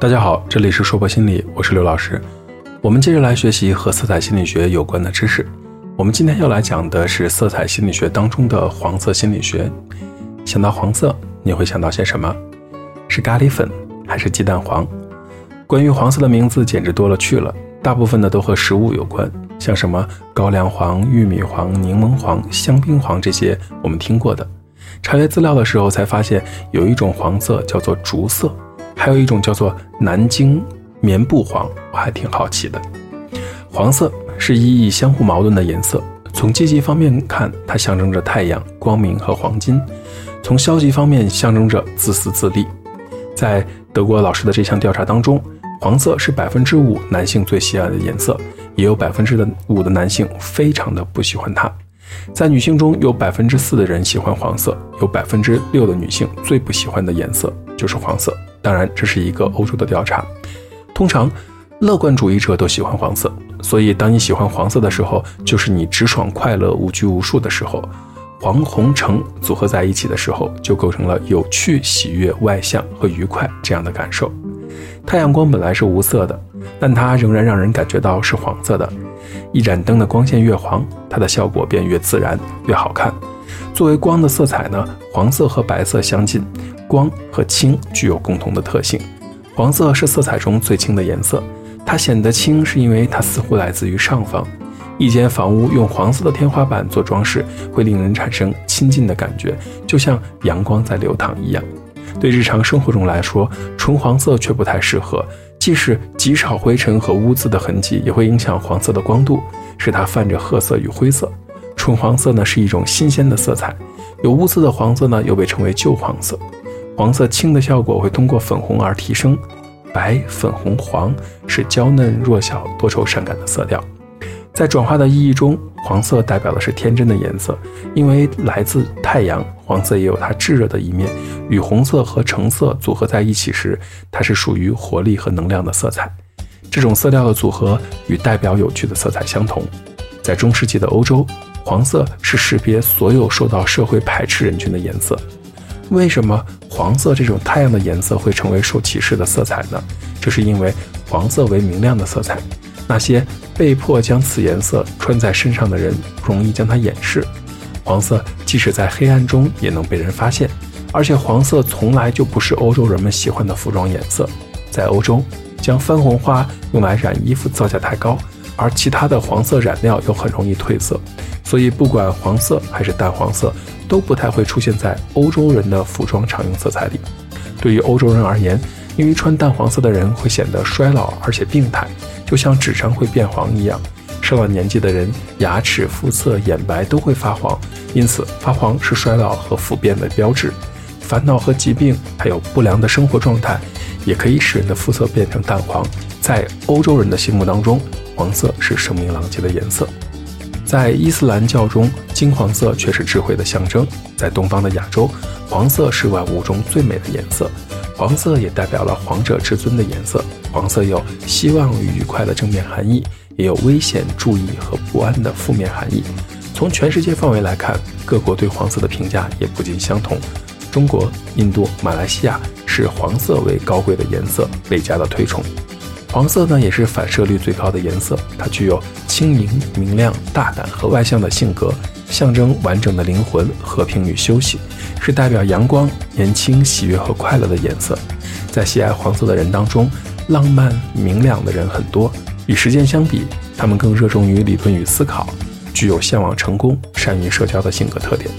大家好，这里是说博心理，我是刘老师。我们接着来学习和色彩心理学有关的知识。我们今天要来讲的是色彩心理学当中的黄色心理学。想到黄色，你会想到些什么？是咖喱粉还是鸡蛋黄？关于黄色的名字简直多了去了，大部分的都和食物有关，像什么高粱黄、玉米黄、柠檬黄、香槟黄这些我们听过的。查阅资料的时候才发现，有一种黄色叫做竹色，还有一种叫做南京棉布黄，我还挺好奇的。黄色是意义相互矛盾的颜色。从积极方面看，它象征着太阳、光明和黄金；从消极方面，象征着自私自利。在德国老师的这项调查当中，黄色是百分之五男性最喜爱的颜色，也有百分之的五的男性非常的不喜欢它。在女性中有百分之四的人喜欢黄色，有百分之六的女性最不喜欢的颜色就是黄色。当然，这是一个欧洲的调查，通常。乐观主义者都喜欢黄色，所以当你喜欢黄色的时候，就是你直爽、快乐、无拘无束的时候。黄、红、橙组合在一起的时候，就构成了有趣、喜悦、外向和愉快这样的感受。太阳光本来是无色的，但它仍然让人感觉到是黄色的。一盏灯的光线越黄，它的效果便越自然、越好看。作为光的色彩呢，黄色和白色相近，光和青具有共同的特性。黄色是色彩中最轻的颜色。它显得轻，是因为它似乎来自于上方。一间房屋用黄色的天花板做装饰，会令人产生亲近的感觉，就像阳光在流淌一样。对日常生活中来说，纯黄色却不太适合。即使极少灰尘和污渍的痕迹，也会影响黄色的光度，使它泛着褐色与灰色。纯黄色呢是一种新鲜的色彩，有污渍的黄色呢又被称为旧黄色。黄色轻的效果会通过粉红而提升。白、粉红、黄是娇嫩、弱小、多愁善感的色调，在转化的意义中，黄色代表的是天真的颜色，因为来自太阳。黄色也有它炙热的一面，与红色和橙色组合在一起时，它是属于活力和能量的色彩。这种色调的组合与代表有趣的色彩相同。在中世纪的欧洲，黄色是识别所有受到社会排斥人群的颜色。为什么黄色这种太阳的颜色会成为受歧视的色彩呢？这是因为黄色为明亮的色彩，那些被迫将此颜色穿在身上的人容易将它掩饰。黄色即使在黑暗中也能被人发现，而且黄色从来就不是欧洲人们喜欢的服装颜色。在欧洲，将番红花用来染衣服造价太高，而其他的黄色染料又很容易褪色，所以不管黄色还是淡黄色。都不太会出现在欧洲人的服装常用色彩里。对于欧洲人而言，因为穿淡黄色的人会显得衰老而且病态，就像纸张会变黄一样。上了年纪的人，牙齿、肤色、眼白都会发黄，因此发黄是衰老和腐变的标志。烦恼和疾病，还有不良的生活状态，也可以使人的肤色变成淡黄。在欧洲人的心目当中，黄色是声名狼藉的颜色。在伊斯兰教中，金黄色却是智慧的象征。在东方的亚洲，黄色是万物中最美的颜色。黄色也代表了皇者至尊的颜色。黄色有希望与愉快的正面含义，也有危险、注意和不安的负面含义。从全世界范围来看，各国对黄色的评价也不尽相同。中国、印度、马来西亚视黄色为高贵的颜色，倍加的推崇。黄色呢，也是反射率最高的颜色，它具有轻盈、明亮、大胆和外向的性格，象征完整的灵魂、和平与休息，是代表阳光、年轻、喜悦和快乐的颜色。在喜爱黄色的人当中，浪漫、明亮的人很多。与时间相比，他们更热衷于理论与思考，具有向往成功、善于社交的性格特点。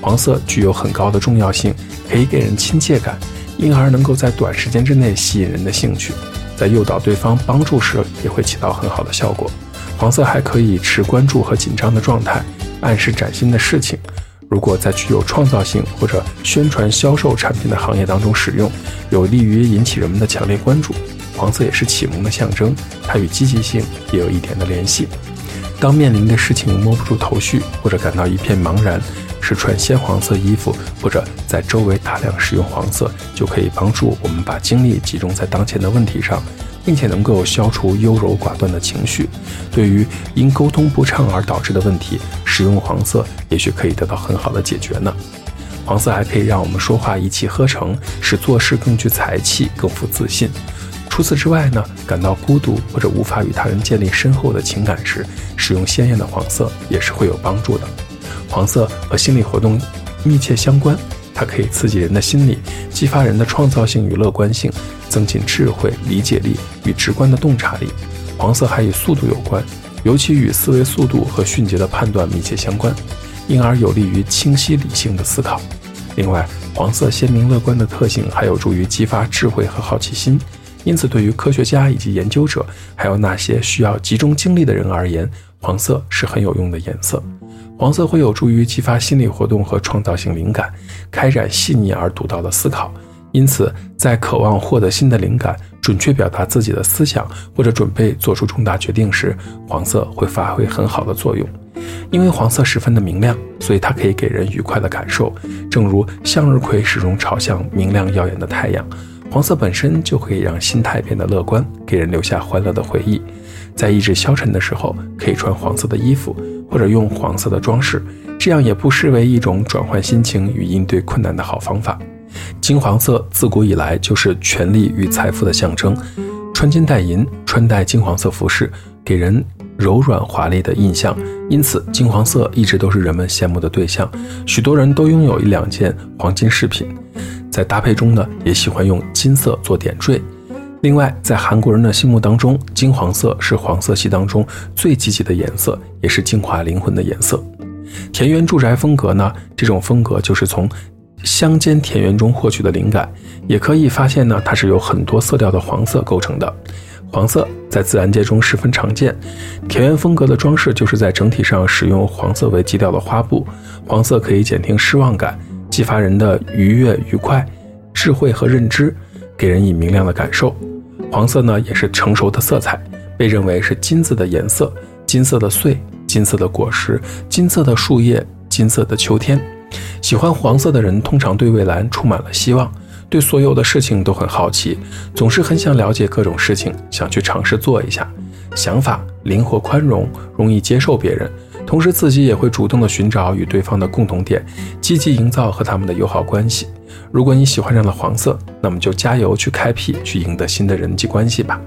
黄色具有很高的重要性，可以给人亲切感，因而能够在短时间之内吸引人的兴趣。在诱导对方帮助时，也会起到很好的效果。黄色还可以持关注和紧张的状态，暗示崭新的事情。如果在具有创造性或者宣传销售产品的行业当中使用，有利于引起人们的强烈关注。黄色也是启蒙的象征，它与积极性也有一点的联系。当面临的事情摸不出头绪，或者感到一片茫然。是穿鲜黄色衣服，或者在周围大量使用黄色，就可以帮助我们把精力集中在当前的问题上，并且能够消除优柔寡断的情绪。对于因沟通不畅而导致的问题，使用黄色也许可以得到很好的解决呢。黄色还可以让我们说话一气呵成，使做事更具才气、更富自信。除此之外呢，感到孤独或者无法与他人建立深厚的情感时，使用鲜艳的黄色也是会有帮助的。黄色和心理活动密切相关，它可以刺激人的心理，激发人的创造性与乐观性，增进智慧、理解力与直观的洞察力。黄色还与速度有关，尤其与思维速度和迅捷的判断密切相关，因而有利于清晰理性的思考。另外，黄色鲜明乐观的特性还有助于激发智慧和好奇心，因此对于科学家以及研究者，还有那些需要集中精力的人而言，黄色是很有用的颜色。黄色会有助于激发心理活动和创造性灵感，开展细腻而独到的思考。因此，在渴望获得新的灵感、准确表达自己的思想或者准备做出重大决定时，黄色会发挥很好的作用。因为黄色十分的明亮，所以它可以给人愉快的感受。正如向日葵始终朝向明亮耀眼的太阳，黄色本身就可以让心态变得乐观，给人留下欢乐的回忆。在意志消沉的时候，可以穿黄色的衣服，或者用黄色的装饰，这样也不失为一种转换心情与应对困难的好方法。金黄色自古以来就是权力与财富的象征，穿金戴银，穿戴金黄色服饰，给人柔软华丽的印象。因此，金黄色一直都是人们羡慕的对象，许多人都拥有一两件黄金饰品，在搭配中呢，也喜欢用金色做点缀。另外，在韩国人的心目当中，金黄色是黄色系当中最积极的颜色，也是净化灵魂的颜色。田园住宅风格呢，这种风格就是从乡间田园中获取的灵感，也可以发现呢，它是由很多色调的黄色构成的。黄色在自然界中十分常见，田园风格的装饰就是在整体上使用黄色为基调的花布。黄色可以减轻失望感，激发人的愉悦、愉快、智慧和认知，给人以明亮的感受。黄色呢，也是成熟的色彩，被认为是金子的颜色。金色的穗，金色的果实，金色的树叶，金色的秋天。喜欢黄色的人，通常对未来充满了希望，对所有的事情都很好奇，总是很想了解各种事情，想去尝试做一下。想法灵活宽容，容易接受别人，同时自己也会主动的寻找与对方的共同点，积极营造和他们的友好关系。如果你喜欢上了黄色，那么就加油去开辟、去赢得新的人际关系吧。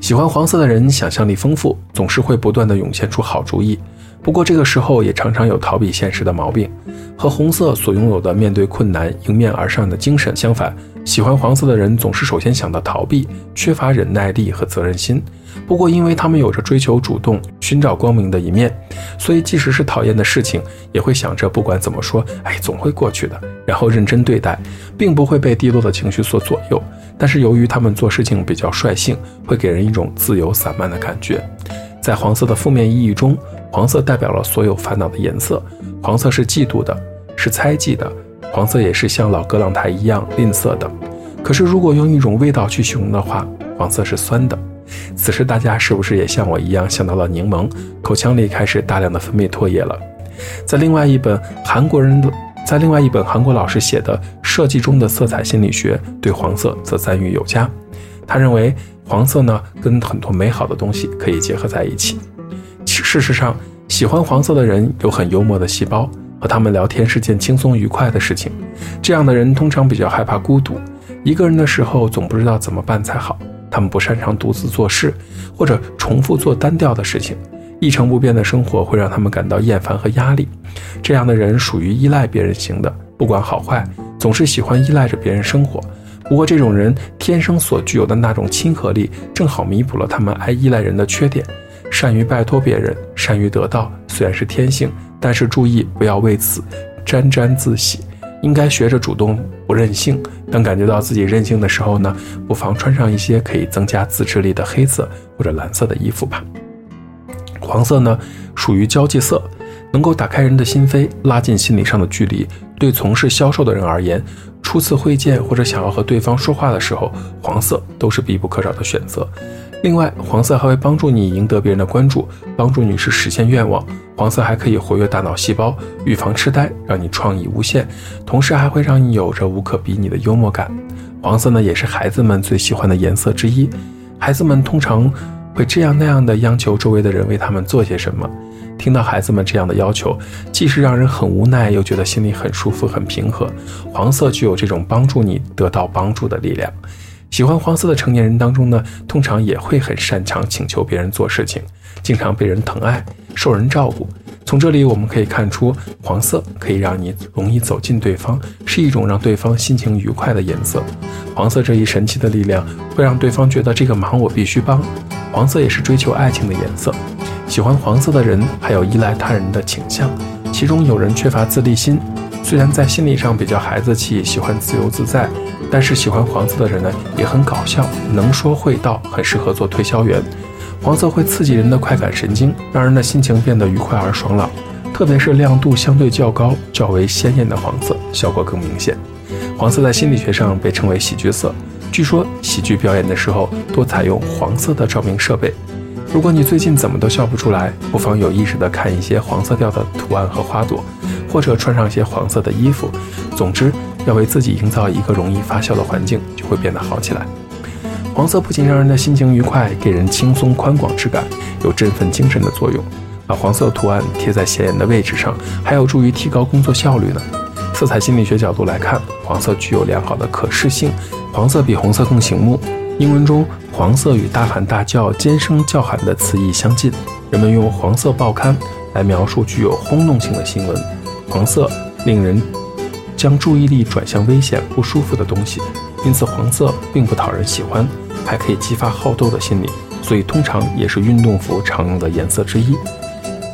喜欢黄色的人想象力丰富，总是会不断的涌现出好主意。不过这个时候也常常有逃避现实的毛病，和红色所拥有的面对困难、迎面而上的精神相反。喜欢黄色的人总是首先想到逃避，缺乏忍耐力和责任心。不过，因为他们有着追求主动、寻找光明的一面，所以即使是讨厌的事情，也会想着不管怎么说，哎，总会过去的，然后认真对待，并不会被低落的情绪所左右。但是，由于他们做事情比较率性，会给人一种自由散漫的感觉。在黄色的负面意义中，黄色代表了所有烦恼的颜色。黄色是嫉妒的，是猜忌的。黄色也是像老格朗台一样吝啬的，可是如果用一种味道去形容的话，黄色是酸的。此时大家是不是也像我一样想到了柠檬，口腔里开始大量的分泌唾液了？在另外一本韩国人的，在另外一本韩国老师写的《设计中的色彩心理学》，对黄色则赞誉有加。他认为黄色呢，跟很多美好的东西可以结合在一起。事实上，喜欢黄色的人有很幽默的细胞。和他们聊天是件轻松愉快的事情。这样的人通常比较害怕孤独，一个人的时候总不知道怎么办才好。他们不擅长独自做事，或者重复做单调的事情。一成不变的生活会让他们感到厌烦和压力。这样的人属于依赖别人型的，不管好坏，总是喜欢依赖着别人生活。不过，这种人天生所具有的那种亲和力，正好弥补了他们爱依赖人的缺点。善于拜托别人，善于得到，虽然是天性。但是注意，不要为此沾沾自喜，应该学着主动不任性。当感觉到自己任性的时候呢，不妨穿上一些可以增加自制力的黑色或者蓝色的衣服吧。黄色呢，属于交际色，能够打开人的心扉，拉近心理上的距离。对从事销售的人而言，初次会见或者想要和对方说话的时候，黄色都是必不可少的选择。另外，黄色还会帮助你赢得别人的关注，帮助女士实现愿望。黄色还可以活跃大脑细胞，预防痴呆，让你创意无限，同时还会让你有着无可比拟的幽默感。黄色呢，也是孩子们最喜欢的颜色之一。孩子们通常会这样那样的央求周围的人为他们做些什么。听到孩子们这样的要求，既是让人很无奈，又觉得心里很舒服、很平和。黄色具有这种帮助你得到帮助的力量。喜欢黄色的成年人当中呢，通常也会很擅长请求别人做事情，经常被人疼爱，受人照顾。从这里我们可以看出，黄色可以让你容易走进对方，是一种让对方心情愉快的颜色。黄色这一神奇的力量，会让对方觉得这个忙我必须帮。黄色也是追求爱情的颜色。喜欢黄色的人还有依赖他人的倾向，其中有人缺乏自立心，虽然在心理上比较孩子气，喜欢自由自在，但是喜欢黄色的人呢，也很搞笑，能说会道，很适合做推销员。黄色会刺激人的快感神经，让人的心情变得愉快而爽朗。特别是亮度相对较高、较为鲜艳的黄色，效果更明显。黄色在心理学上被称为喜剧色。据说喜剧表演的时候多采用黄色的照明设备。如果你最近怎么都笑不出来，不妨有意识地看一些黄色调的图案和花朵，或者穿上一些黄色的衣服。总之，要为自己营造一个容易发笑的环境，就会变得好起来。黄色不仅让人的心情愉快，给人轻松宽广之感，有振奋精神的作用。把黄色图案贴在显眼的位置上，还有助于提高工作效率呢。色彩心理学角度来看，黄色具有良好的可视性，黄色比红色更醒目。英文中，黄色与大喊大叫、尖声叫喊的词义相近，人们用黄色报刊来描述具有轰动性的新闻。黄色令人将注意力转向危险、不舒服的东西，因此黄色并不讨人喜欢。还可以激发好斗的心理，所以通常也是运动服常用的颜色之一。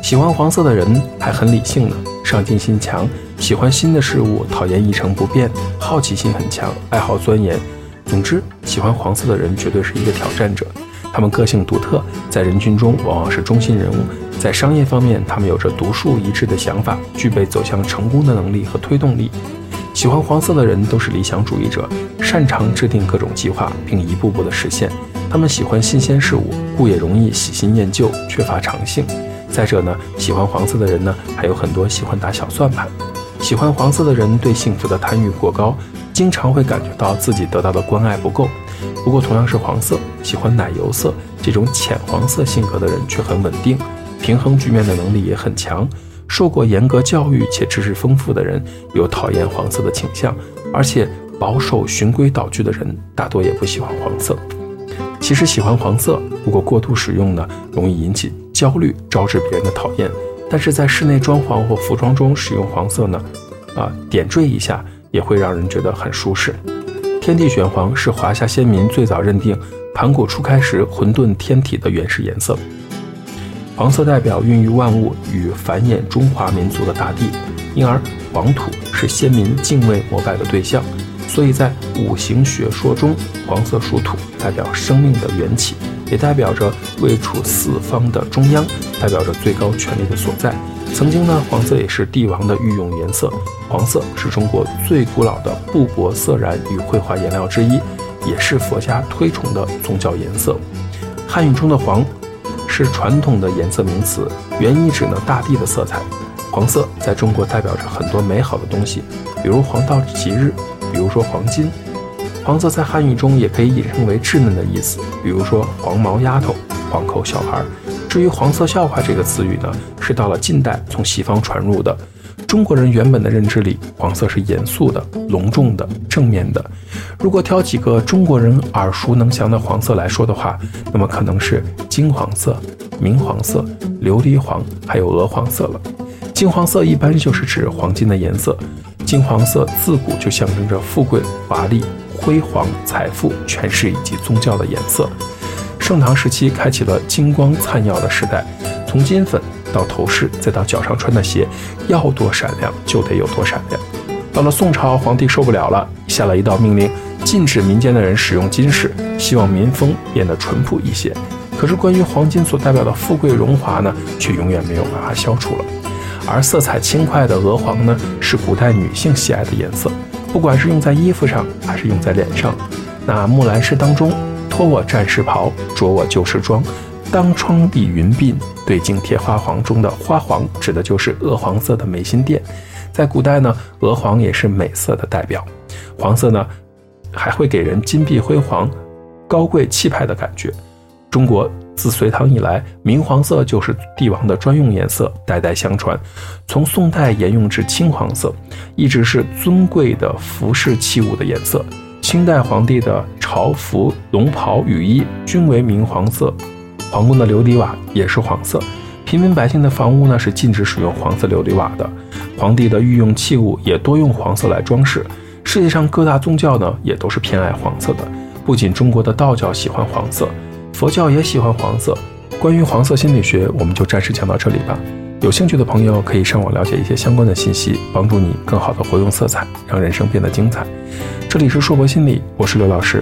喜欢黄色的人还很理性呢，上进心强，喜欢新的事物，讨厌一成不变，好奇心很强，爱好钻研。总之，喜欢黄色的人绝对是一个挑战者。他们个性独特，在人群中往往是中心人物。在商业方面，他们有着独树一帜的想法，具备走向成功的能力和推动力。喜欢黄色的人都是理想主义者，擅长制定各种计划，并一步步的实现。他们喜欢新鲜事物，故也容易喜新厌旧，缺乏长性。再者呢，喜欢黄色的人呢，还有很多喜欢打小算盘。喜欢黄色的人对幸福的贪欲过高，经常会感觉到自己得到的关爱不够。不过，同样是黄色，喜欢奶油色这种浅黄色性格的人却很稳定，平衡局面的能力也很强。受过严格教育且知识丰富的人有讨厌黄色的倾向，而且保守循规蹈矩的人大多也不喜欢黄色。其实喜欢黄色，如果过度使用呢，容易引起焦虑，招致别人的讨厌。但是在室内装潢或服装中使用黄色呢，啊，点缀一下也会让人觉得很舒适。天地玄黄是华夏先民最早认定盘古初开时混沌天体的原始颜色。黄色代表孕育万物与繁衍中华民族的大地，因而黄土是先民敬畏膜拜的对象。所以在五行学说中，黄色属土，代表生命的缘起，也代表着位处四方的中央，代表着最高权力的所在。曾经呢，黄色也是帝王的御用颜色。黄色是中国最古老的布帛色染与绘画颜料之一，也是佛家推崇的宗教颜色。汉语中的黄。是传统的颜色名词，原意指呢大地的色彩。黄色在中国代表着很多美好的东西，比如黄道吉日，比如说黄金。黄色在汉语中也可以引申为稚嫩的意思，比如说黄毛丫头、黄口小孩。至于黄色笑话这个词语呢，是到了近代从西方传入的。中国人原本的认知里，黄色是严肃的、隆重的、正面的。如果挑几个中国人耳熟能详的黄色来说的话，那么可能是金黄色、明黄色、琉璃黄，还有鹅黄色了。金黄色一般就是指黄金的颜色。金黄色自古就象征着富贵、华丽、辉煌、财富、权势以及宗教的颜色。盛唐时期开启了金光灿耀的时代，从金粉。到头饰，再到脚上穿的鞋，要多闪亮就得有多闪亮。到了宋朝，皇帝受不了了，下了一道命令，禁止民间的人使用金饰，希望民风变得淳朴一些。可是，关于黄金所代表的富贵荣华呢，却永远没有办法消除了。而色彩轻快的鹅黄呢，是古代女性喜爱的颜色，不管是用在衣服上，还是用在脸上。那木兰诗当中，脱我战士袍，着我旧时装。当窗理云鬓，对镜贴花黄中的花黄，指的就是鹅黄色的美心殿。在古代呢，鹅黄也是美色的代表。黄色呢，还会给人金碧辉煌、高贵气派的感觉。中国自隋唐以来，明黄色就是帝王的专用颜色，代代相传。从宋代沿用至青黄色，一直是尊贵的服饰器物的颜色。清代皇帝的。朝服、龙袍、雨衣均为明黄色，皇宫的琉璃瓦也是黄色。平民百姓的房屋呢是禁止使用黄色琉璃瓦的，皇帝的御用器物也多用黄色来装饰。世界上各大宗教呢也都是偏爱黄色的，不仅中国的道教喜欢黄色，佛教也喜欢黄色。关于黄色心理学，我们就暂时讲到这里吧。有兴趣的朋友可以上网了解一些相关的信息，帮助你更好的活用色彩，让人生变得精彩。这里是硕博心理，我是刘老师。